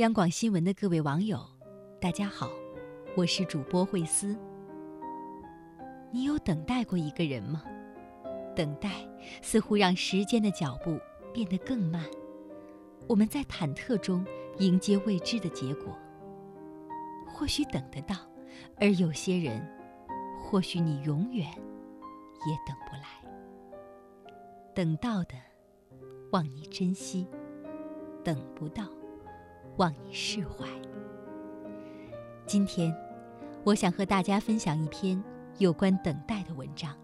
央广新闻的各位网友，大家好，我是主播慧思。你有等待过一个人吗？等待似乎让时间的脚步变得更慢，我们在忐忑中迎接未知的结果。或许等得到，而有些人，或许你永远也等不来。等到的，望你珍惜；等不到，望你释怀。今天，我想和大家分享一篇有关等待的文章。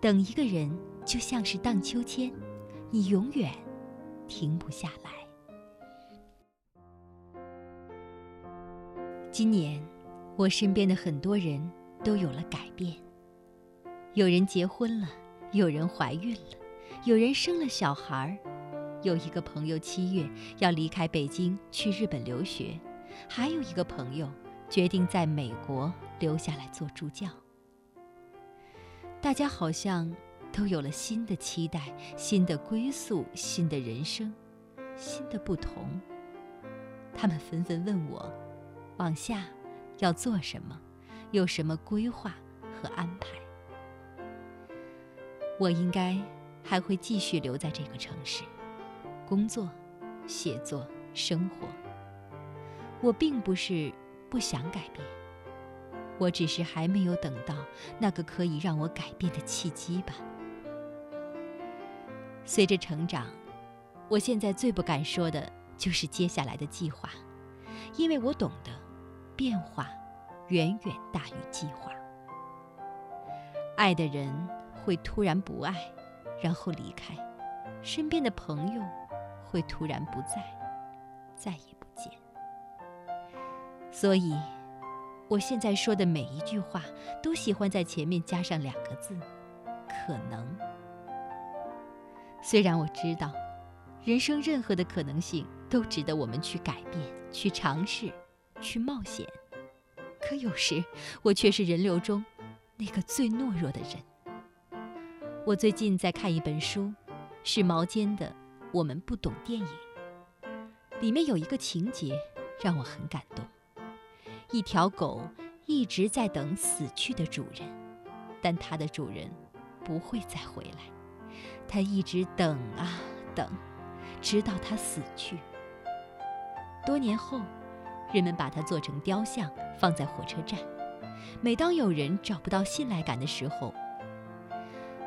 等一个人，就像是荡秋千，你永远停不下来。今年，我身边的很多人都有了改变。有人结婚了，有人怀孕了，有人生了小孩儿。有一个朋友七月要离开北京去日本留学，还有一个朋友决定在美国留下来做助教。大家好像都有了新的期待、新的归宿、新的人生、新的不同。他们纷纷问我，往下要做什么，有什么规划和安排？我应该还会继续留在这个城市，工作、写作、生活。我并不是不想改变。我只是还没有等到那个可以让我改变的契机吧。随着成长，我现在最不敢说的就是接下来的计划，因为我懂得，变化远远大于计划。爱的人会突然不爱，然后离开；身边的朋友会突然不在，再也不见。所以。我现在说的每一句话，都喜欢在前面加上两个字：可能。虽然我知道，人生任何的可能性都值得我们去改变、去尝试、去冒险，可有时我却是人流中那个最懦弱的人。我最近在看一本书，是毛尖的《我们不懂电影》，里面有一个情节让我很感动。一条狗一直在等死去的主人，但它的主人不会再回来。它一直等啊等，直到它死去。多年后，人们把它做成雕像，放在火车站。每当有人找不到信赖感的时候，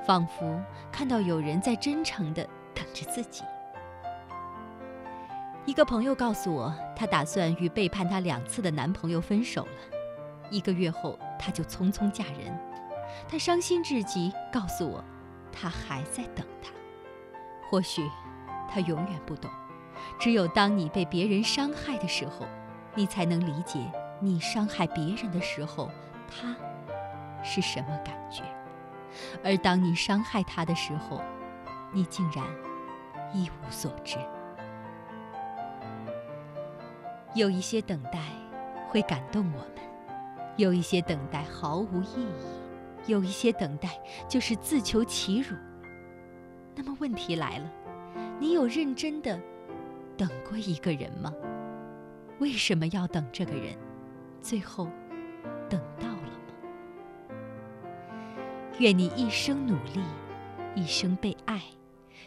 仿佛看到有人在真诚地等着自己。一个朋友告诉我，她打算与背叛她两次的男朋友分手了。一个月后，她就匆匆嫁人。她伤心至极，告诉我，她还在等他。或许，她永远不懂，只有当你被别人伤害的时候，你才能理解你伤害别人的时候，他是什么感觉。而当你伤害他的时候，你竟然一无所知。有一些等待会感动我们，有一些等待毫无意义，有一些等待就是自求其辱。那么问题来了，你有认真的等过一个人吗？为什么要等这个人？最后等到了吗？愿你一生努力，一生被爱，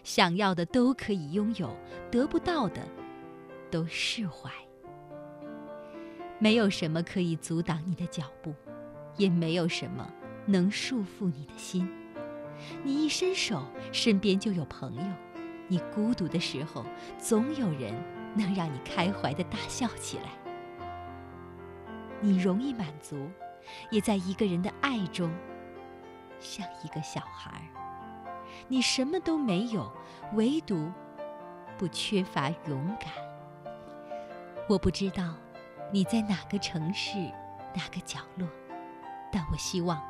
想要的都可以拥有，得不到的都释怀。没有什么可以阻挡你的脚步，也没有什么能束缚你的心。你一伸手，身边就有朋友；你孤独的时候，总有人能让你开怀的大笑起来。你容易满足，也在一个人的爱中，像一个小孩。你什么都没有，唯独不缺乏勇敢。我不知道。你在哪个城市哪个角落但我希望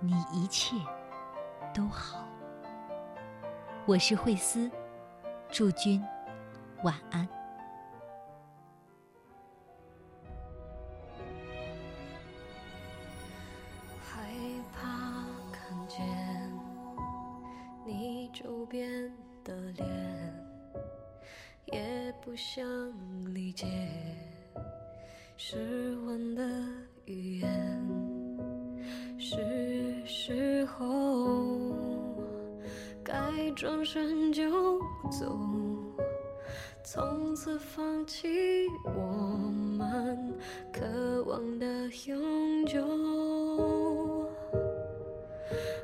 你一切都好。我是慧思祝君晚安。害怕看见你边的脸也不想理解失温的语言，是时候该转身就走。从此放弃我们渴望的永久，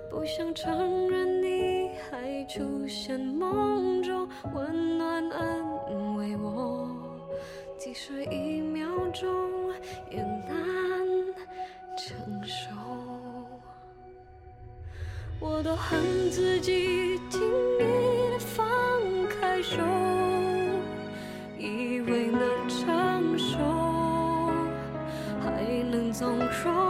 不想承认你还出现梦中温暖安慰我，即使已。恨自己轻易的放开手以为能承受还能纵容